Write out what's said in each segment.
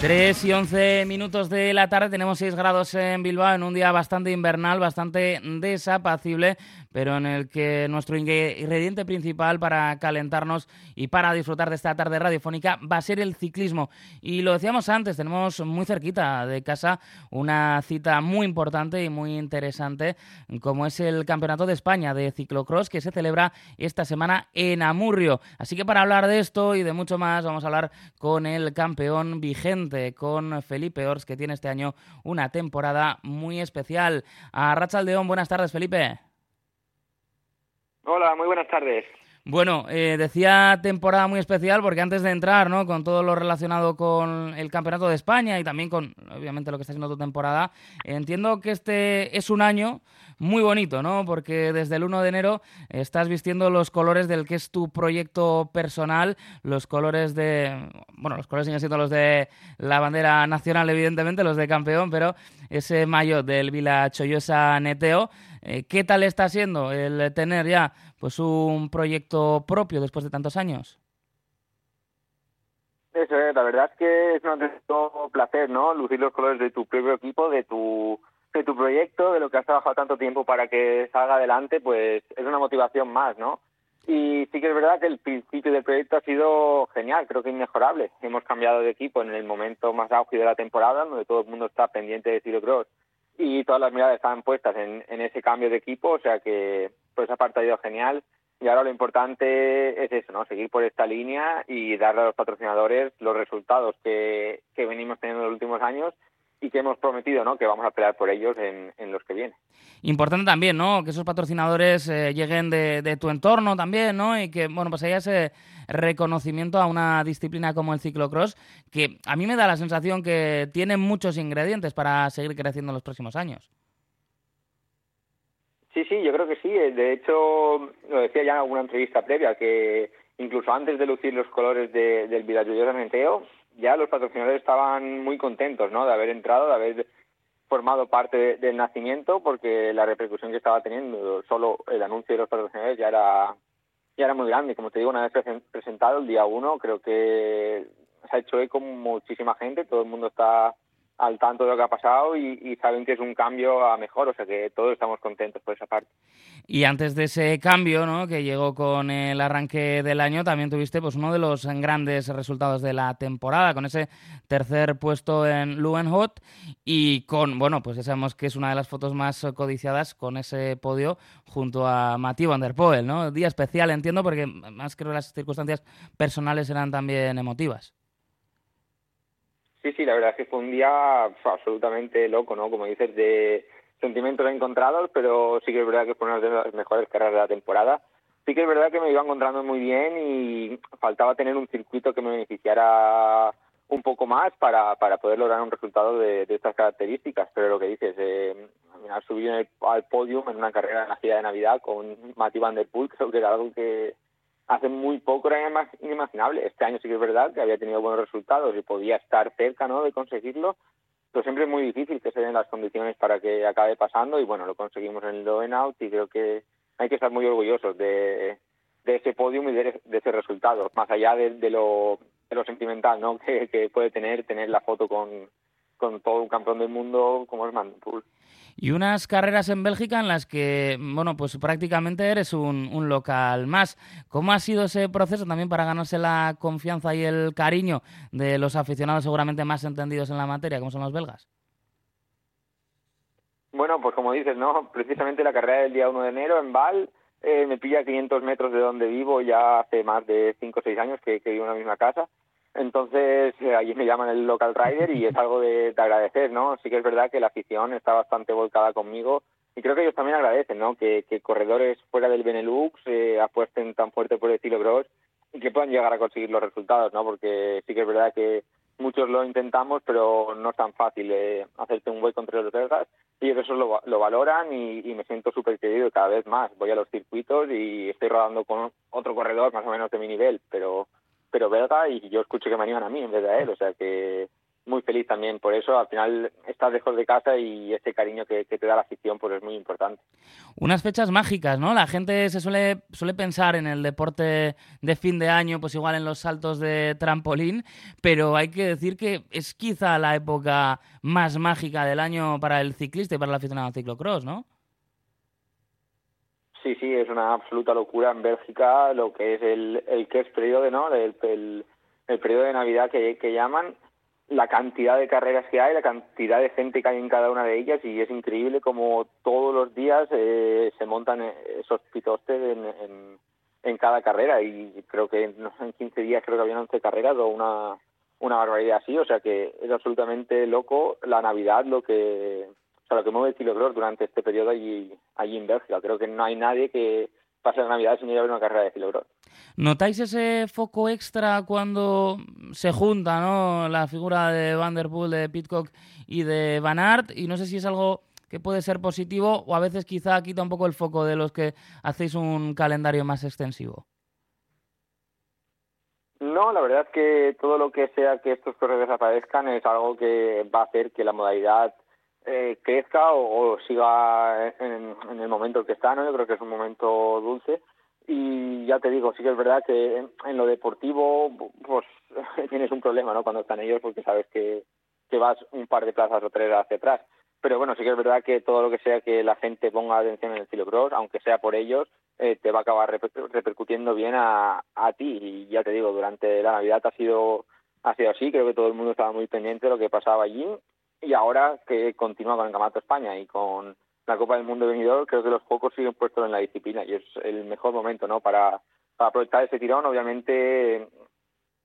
3 y 11 minutos de la tarde, tenemos 6 grados en Bilbao en un día bastante invernal, bastante desapacible, pero en el que nuestro ingrediente principal para calentarnos y para disfrutar de esta tarde radiofónica va a ser el ciclismo. Y lo decíamos antes, tenemos muy cerquita de casa una cita muy importante y muy interesante, como es el Campeonato de España de Ciclocross que se celebra esta semana en Amurrio. Así que para hablar de esto y de mucho más, vamos a hablar con el campeón vigente, con Felipe Ors, que tiene este año una temporada muy especial. A Rachaldeón, buenas tardes, Felipe. Hola, muy buenas tardes. Bueno, eh, decía temporada muy especial porque antes de entrar, ¿no? Con todo lo relacionado con el Campeonato de España y también con, obviamente, lo que está haciendo tu temporada, entiendo que este es un año muy bonito, ¿no? Porque desde el 1 de enero estás vistiendo los colores del que es tu proyecto personal, los colores de, bueno, los colores siguen siendo los de la bandera nacional, evidentemente, los de campeón, pero ese mayo del Vila Chollosa Neteo eh, ¿Qué tal está siendo el tener ya pues un proyecto propio después de tantos años? Eso es, la verdad es que es un placer, ¿no? Lucir los colores de tu propio equipo, de tu de tu proyecto, de lo que has trabajado tanto tiempo para que salga adelante, pues es una motivación más, ¿no? Y sí que es verdad que el principio del proyecto ha sido genial, creo que inmejorable. Hemos cambiado de equipo en el momento más auge de la temporada, donde todo el mundo está pendiente de Tiro Cross y todas las miradas estaban puestas en, ese cambio de equipo, o sea que por esa parte ha ido genial. Y ahora lo importante es eso, ¿no? Seguir por esta línea y darle a los patrocinadores los resultados que, que venimos teniendo en los últimos años y que hemos prometido, ¿no? Que vamos a pelear por ellos en, en los que vienen. Importante también, ¿no? Que esos patrocinadores eh, lleguen de, de, tu entorno también, ¿no? Y que, bueno, pues haya ese reconocimiento a una disciplina como el ciclocross, que a mí me da la sensación que tiene muchos ingredientes para seguir creciendo en los próximos años. Sí, sí, yo creo que sí. De hecho, lo decía ya en alguna entrevista previa, que incluso antes de lucir los colores de, del de Menteo, ya los patrocinadores estaban muy contentos, ¿no? De haber entrado, de haber formado parte del nacimiento, porque la repercusión que estaba teniendo, solo el anuncio de los patrocinadores ya era ya era muy grande. Como te digo, una vez presentado el día uno, creo que se ha hecho eco muchísima gente, todo el mundo está al tanto de lo que ha pasado y, saben que es un cambio a mejor, o sea que todos estamos contentos por esa parte. Y antes de ese cambio, ¿no? que llegó con el arranque del año, también tuviste pues uno de los grandes resultados de la temporada, con ese tercer puesto en Luenhot y con, bueno, pues sabemos que es una de las fotos más codiciadas con ese podio junto a Mati Van der Poel, ¿no? Día especial, entiendo, porque más creo que las circunstancias personales eran también emotivas. Sí, sí, la verdad es que fue un día absolutamente loco, ¿no? Como dices, de sentimientos encontrados, pero sí que es verdad que fue una de las mejores carreras de la temporada. Sí que es verdad que me iba encontrando muy bien y faltaba tener un circuito que me beneficiara un poco más para, para poder lograr un resultado de, estas características. Pero lo que dices, eh, subir al podium en una carrera en la gira de Navidad con Mati Van Der Poel, creo que era algo que, hace muy poco era inimaginable. Este año sí que es verdad que había tenido buenos resultados y podía estar cerca ¿no? de conseguirlo, pero siempre es muy difícil que se den las condiciones para que acabe pasando y bueno, lo conseguimos en el Loen Out y creo que hay que estar muy orgullosos de, ese podium y de, ese resultado, más allá de, lo, de lo sentimental ¿no? que, que puede tener tener la foto con, con todo un campeón del mundo como es Manpool y unas carreras en Bélgica en las que, bueno, pues prácticamente eres un, local más. ¿Cómo ha sido ese proceso también para ganarse la confianza y el cariño de los aficionados seguramente más entendidos en la materia, como son los belgas? Bueno, pues como dices, ¿no? Precisamente la carrera del día 1 de enero en Val eh, me pilla a 500 metros de donde vivo ya hace más de 5 o 6 años que, que vivo en la misma casa entonces, eh, allí me llaman el local rider y es algo de, agradecer, ¿no? Sí que es verdad que la afición está bastante volcada conmigo y creo que ellos también agradecen, ¿no? Que, corredores fuera del Benelux eh, apuesten tan fuerte por el estilo Gross y que puedan llegar a conseguir los resultados, ¿no? Porque sí que es verdad que muchos lo intentamos, pero no es tan fácil eh, hacerte un hueco entre los belgas y eso lo, lo valoran y, y me siento súper querido cada vez más. Voy a los circuitos y estoy rodando con otro corredor más o menos de mi nivel, pero pero belga y yo escucho que me animan a mí en vez de a él, o sea que muy feliz también por eso. Al final estás lejos de casa y ese cariño que, te da la afición pues es muy importante. Unas fechas mágicas, ¿no? La gente se suele, suele pensar en el deporte de fin de año, pues igual en los saltos de trampolín, pero hay que decir que es quizá la época más mágica del año para el ciclista y para el aficionado al ciclocross, ¿no? Sí, sí, es una absoluta locura en Bélgica lo que es el, el que es periodo, ¿no? El, el, periodo de Navidad que, que llaman, la cantidad de carreras que hay, la cantidad de gente que hay en cada una de ellas y es increíble como todos los días eh, se montan esos pitostes en, en, cada carrera y creo que en 15 días creo que habían 11 carreras o una, una barbaridad así, o sea que es absolutamente loco la Navidad lo que o sea, lo que mueve el kilocross durante este periodo allí, allí en Bélgica. Creo que no hay nadie que pase la Navidad sin ir a ver una carrera de kilocross. ¿Notáis ese foco extra cuando se junta ¿no? la figura de Van Der Poel, de Pitcock y de Van Aert? Y no sé si es algo que puede ser positivo o a veces quizá quita un poco el foco de los que hacéis un calendario más extensivo. No, la verdad es que todo lo que sea que estos corredores aparezcan es algo que va a hacer que la modalidad eh, crezca o, siga en, el momento en que está, ¿no? Yo creo que es un momento dulce y ya te digo, sí que es verdad que en, lo deportivo pues tienes un problema, ¿no? Cuando están ellos porque sabes que, que vas un par de plazas o tres hacia atrás. Pero bueno, sí que es verdad que todo lo que sea que la gente ponga atención en el estilo aunque sea por ellos, eh, te va a acabar repercutiendo bien a, a ti. Y ya te digo, durante la Navidad ha sido ha sido así, creo que todo el mundo estaba muy pendiente de lo que pasaba allí y ahora que continúa con el Campeonato España y con la Copa del Mundo venidor, creo que los pocos siguen puestos en la disciplina y es el mejor momento ¿no? para, aprovechar ese tirón. Obviamente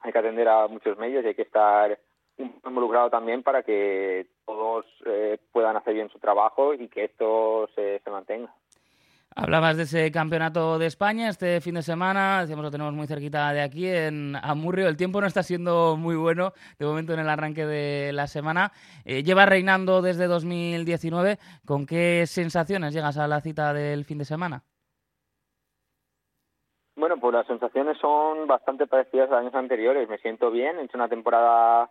hay que atender a muchos medios y hay que estar involucrado también para que todos eh, puedan hacer bien su trabajo y que esto se mantenga. Hablabas de ese campeonato de España este fin de semana, decíamos lo tenemos muy cerquita de aquí en Amurrio. El tiempo no está siendo muy bueno de momento en el arranque de la semana. Eh, lleva reinando desde 2019. ¿Con qué sensaciones llegas a la cita del fin de semana? Bueno, pues las sensaciones son bastante parecidas a años anteriores. Me siento bien, he hecho una temporada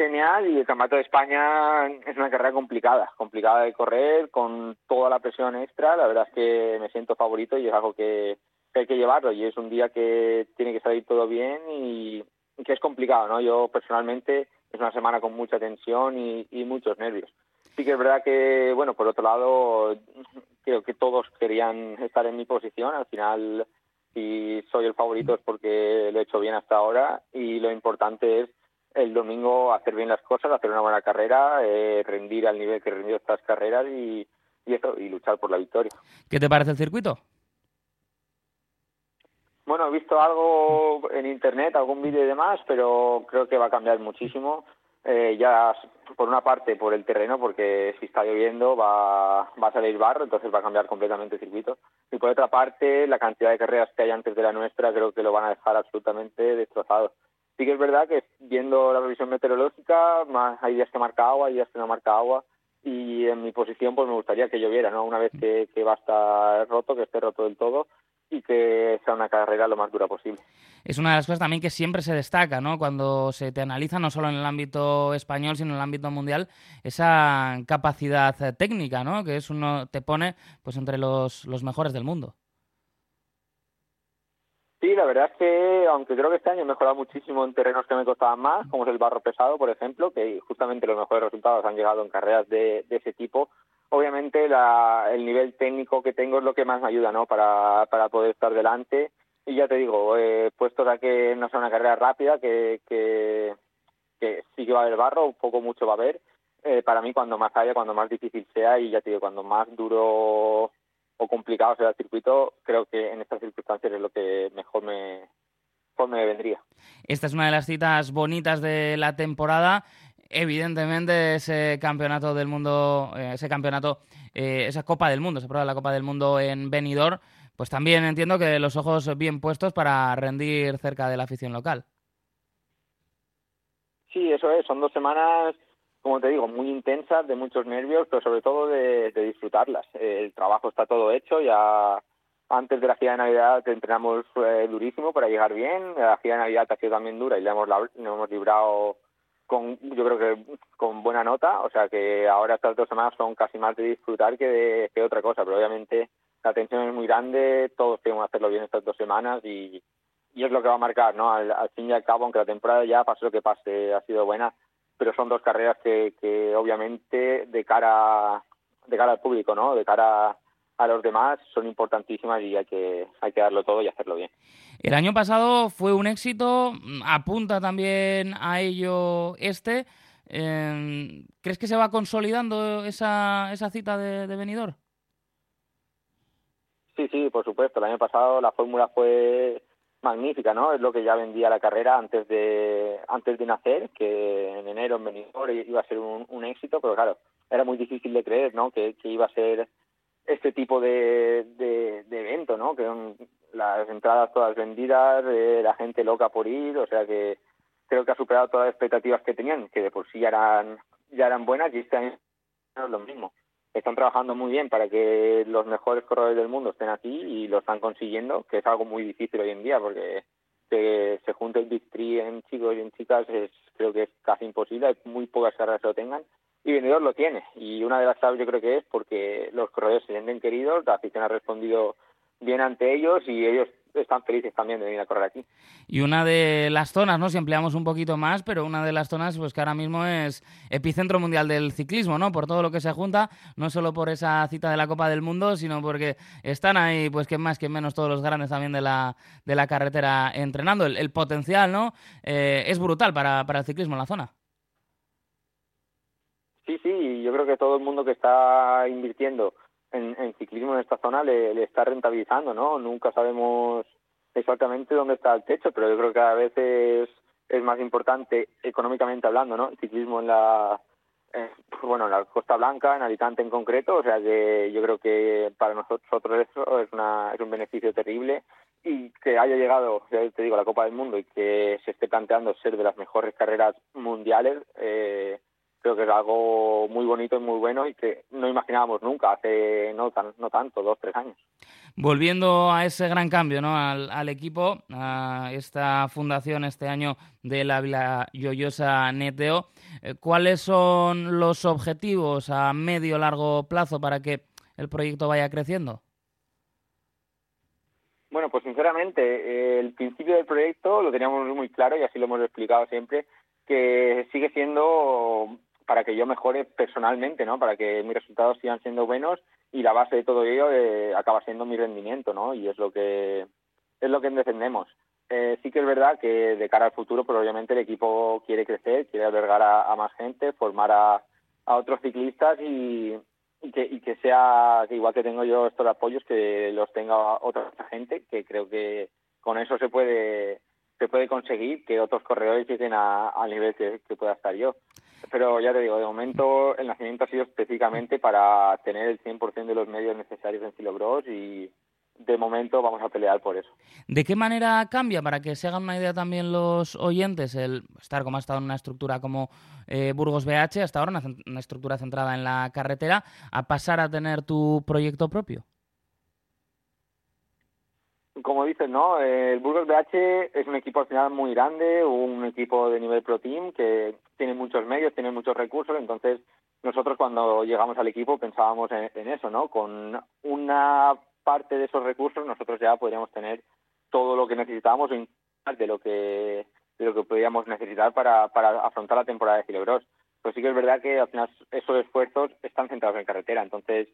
genial y el Campeonato de España es una carrera complicada, complicada de correr, con toda la presión extra. La verdad es que me siento favorito y es algo que, hay que llevarlo y es un día que tiene que salir todo bien y, que es complicado, ¿no? Yo personalmente es una semana con mucha tensión y, y muchos nervios. Sí que es verdad que, bueno, por otro lado, creo que todos querían estar en mi posición. Al final, si soy el favorito es porque lo he hecho bien hasta ahora y lo importante es el domingo hacer bien las cosas, hacer una buena carrera, eh, rendir al nivel que rendido estas carreras y, y, eso, y luchar por la victoria. ¿Qué te parece el circuito? Bueno, he visto algo en internet, algún vídeo y demás, pero creo que va a cambiar muchísimo. Eh, ya por una parte por el terreno, porque si está lloviendo va, va a salir barro, entonces va a cambiar completamente el circuito. Y por otra parte, la cantidad de carreras que hay antes de la nuestra creo que lo van a dejar absolutamente destrozado. Sí que es verdad que viendo la revisión meteorológica, más, hay días que marca agua, hay días que no marca agua, y en mi posición pues me gustaría que lloviera, ¿no? Una vez que, va a estar roto, que esté roto del todo y que sea una carrera lo más dura posible. Es una de las cosas también que siempre se destaca, ¿no? Cuando se te analiza, no solo en el ámbito español, sino en el ámbito mundial, esa capacidad técnica, ¿no? Que es uno te pone pues entre los, los mejores del mundo. Sí, la verdad es que, aunque creo que este año he mejorado muchísimo en terrenos que me costaban más, como es el barro pesado, por ejemplo, que justamente los mejores resultados han llegado en carreras de, ese tipo, obviamente el nivel técnico que tengo es lo que más me ayuda ¿no? para, para poder estar delante. Y ya te digo, eh, puesto que no sea una carrera rápida, que, que, que sí que va a haber barro, un poco mucho va a haber, eh, para mí cuando más haya, cuando más difícil sea y ya te digo, cuando más duro o complicado sea el circuito, creo que en estas circunstancias es lo que mejor me, me vendría. Esta es una de las citas bonitas de la temporada. Evidentemente, ese campeonato del mundo, eh, ese campeonato, eh, esa Copa del Mundo, se prueba la Copa del Mundo en Benidorm, pues también entiendo que los ojos bien puestos para rendir cerca de la afición local. Sí, eso es. Son dos semanas como te digo, muy intensas, de muchos nervios, pero sobre todo de, disfrutarlas. El trabajo está todo hecho, ya antes de la gira de Navidad entrenamos eh, durísimo para llegar bien, la gira de Navidad ha sido también dura y le hemos, le hemos librado con, yo creo que con buena nota, o sea que ahora estas dos semanas son casi más de disfrutar que de que otra cosa, pero obviamente la tensión es muy grande, todos queremos hacerlo bien estas dos semanas y, y es lo que va a marcar, ¿no? Al, fin y al cabo, aunque la temporada ya, pase lo que pase, ha sido buena, pero son dos carreras que, que obviamente de cara, de cara al público, ¿no? De cara a los demás son importantísimas y hay que, hay que darlo todo y hacerlo bien. El año pasado fue un éxito, apunta también a ello este. Em, ¿Crees que se va consolidando esa, esa cita de, de Benidorm? Sí, sí, por supuesto. El año pasado la fórmula fue magnífica, ¿no? Es lo que ya vendía la carrera antes de antes de nacer, que en enero en Benidorm iba a ser un, un éxito, pero claro, era muy difícil de creer, ¿no? Que, que iba a ser este tipo de, de, evento, ¿no? Que las entradas todas vendidas, eh, la gente loca por ir, o sea que creo que ha superado todas las expectativas que tenían, que de por sí ya eran, ya eran buenas y este año es lo mismo. Están trabajando muy bien para que los mejores corredores del mundo estén aquí y lo están consiguiendo, que es algo muy difícil hoy en día porque que se junte el Big Three en chicos y en chicas es, creo que es casi imposible, muy pocas carreras lo tengan y Vendedor lo tiene. Y una de las claves yo creo que es porque los corredores se sienten queridos, la afición ha respondido bien ante ellos y ellos están felices también de venir a correr aquí. Y una de las zonas, ¿no? Si empleamos un poquito más, pero una de las zonas pues que ahora mismo es epicentro mundial del ciclismo, ¿no? Por todo lo que se junta, no solo por esa cita de la Copa del Mundo, sino porque están ahí, pues que más que menos todos los grandes también de la, de la carretera entrenando. El, potencial, ¿no? Eh, es brutal para, para el ciclismo en la zona. Sí, sí, yo creo que todo el mundo que está invirtiendo en, ciclismo en esta zona le, está rentabilizando, ¿no? Nunca sabemos exactamente dónde está el techo, pero yo creo que cada vez es, más importante económicamente hablando, ¿no? El ciclismo en la bueno, en la Costa Blanca, en Alicante en concreto, o sea que yo creo que para nosotros eso es, una, es un beneficio terrible y que haya llegado, ya te digo, la Copa del Mundo y que se esté planteando ser de las mejores carreras mundiales, eh, creo que es algo muy bonito y muy bueno y que no imaginábamos nunca hace no, tan, no tanto, dos, tres años. Volviendo a ese gran cambio ¿no? al, equipo, a esta fundación este año de la Vila Yoyosa Neteo, eh, ¿cuáles son los objetivos a medio largo plazo para que el proyecto vaya creciendo? Bueno, pues sinceramente, el principio del proyecto lo teníamos muy claro y así lo hemos explicado siempre, que sigue siendo para que yo mejore personalmente, ¿no? Para que mis resultados sigan siendo buenos y la base de todo ello eh, acaba siendo mi rendimiento, ¿no? Y es lo que es lo que defendemos. Eh, sí que es verdad que de cara al futuro, pues obviamente el equipo quiere crecer, quiere albergar a, más gente, formar a, otros ciclistas y, que, y que sea, que igual que tengo yo estos apoyos, que los tenga otra gente, que creo que con eso se puede se puede conseguir que otros corredores lleguen al nivel que, que pueda estar yo pero ya te digo, de momento el nacimiento ha sido específicamente para tener el 100% de los medios necesarios en Filobros y de momento vamos a pelear por eso. ¿De qué manera cambia, para que se hagan una idea también los oyentes, el estar como ha estado en una estructura como eh, Burgos BH, hasta ahora una estructura centrada en la carretera, a pasar a tener tu proyecto propio? Como dices, ¿no? El Burgos BH es un equipo al final muy grande, un equipo de nivel pro team que tiene muchos medios, tiene muchos recursos, entonces nosotros cuando llegamos al equipo pensábamos en, eso, ¿no? Con una parte de esos recursos nosotros ya podríamos tener todo lo que necesitábamos de lo que de lo que podríamos necesitar para, para afrontar la temporada de Cilebros. Pero sí que es verdad que al final esos esfuerzos están centrados en carretera, entonces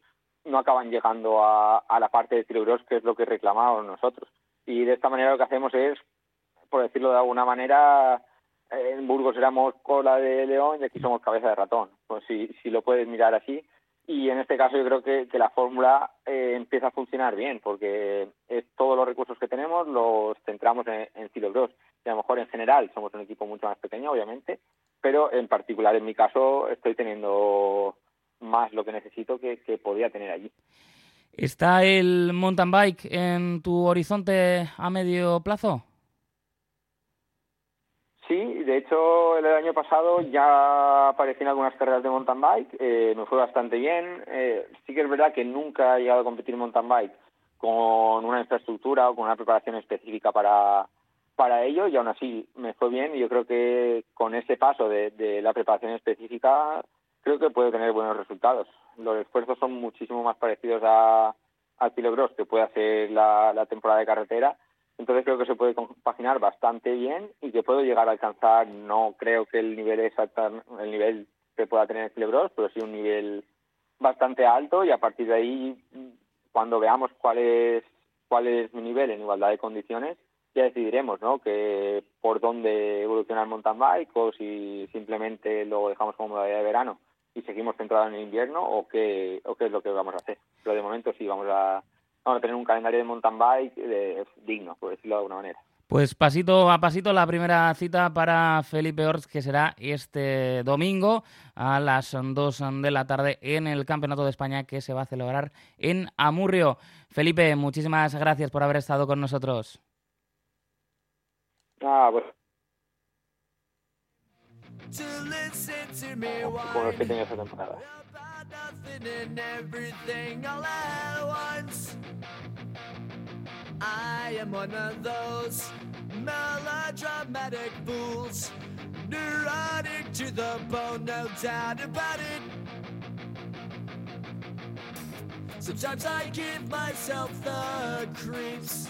no acaban llegando a, la parte de Cilebros, que es lo que reclamamos nosotros. Y de esta manera lo que hacemos es, por decirlo de alguna manera, en Burgos éramos cola de león y aquí somos cabeza de ratón, pues si, si lo puedes mirar así. Y en este caso yo creo que, que la fórmula eh, empieza a funcionar bien, porque es, todos los recursos que tenemos los centramos en, en Y a lo mejor en general somos un equipo mucho más pequeño, obviamente, pero en particular en mi caso estoy teniendo más lo que necesito que, que podía tener allí. ¿Está el mountain bike en tu horizonte a medio plazo? Sí, de hecho el año pasado ya aparecí en algunas carreras de mountain bike, eh, me fue bastante bien. Eh, sí que es verdad que nunca he llegado a competir en mountain bike con una infraestructura o con una preparación específica para, para ello y aún así me fue bien y yo creo que con ese paso de, de la preparación específica creo que puede tener buenos resultados. Los esfuerzos son muchísimo más parecidos a, al kilogros que puede hacer la, la temporada de carretera entonces creo que se puede compaginar bastante bien y que puedo llegar a alcanzar, no creo que el nivel exacto, el nivel que pueda tener el pero sí un nivel bastante alto y a partir de ahí, cuando veamos cuál es, cuál es mi nivel en igualdad de condiciones, ya decidiremos, ¿no? Que por dónde evoluciona el mountain bike o si simplemente lo dejamos como modalidad de verano y seguimos centrados en el invierno o qué, o qué es lo que vamos a hacer. Pero de momento sí vamos a vamos a tener un calendario de mountain bike digno, por decirlo de alguna manera. Pues pasito a pasito la primera cita para Felipe Orts, que será este domingo a las 2 de la tarde en el Campeonato de España que se va a celebrar en Amurrio. Felipe, muchísimas gracias por haber estado con nosotros. Ah, pues. Como los que tenía esa temporada. nothing and everything all at once. I am one of those melodramatic fools, neurotic to the bone, no doubt about it. Sometimes I give myself the creeps.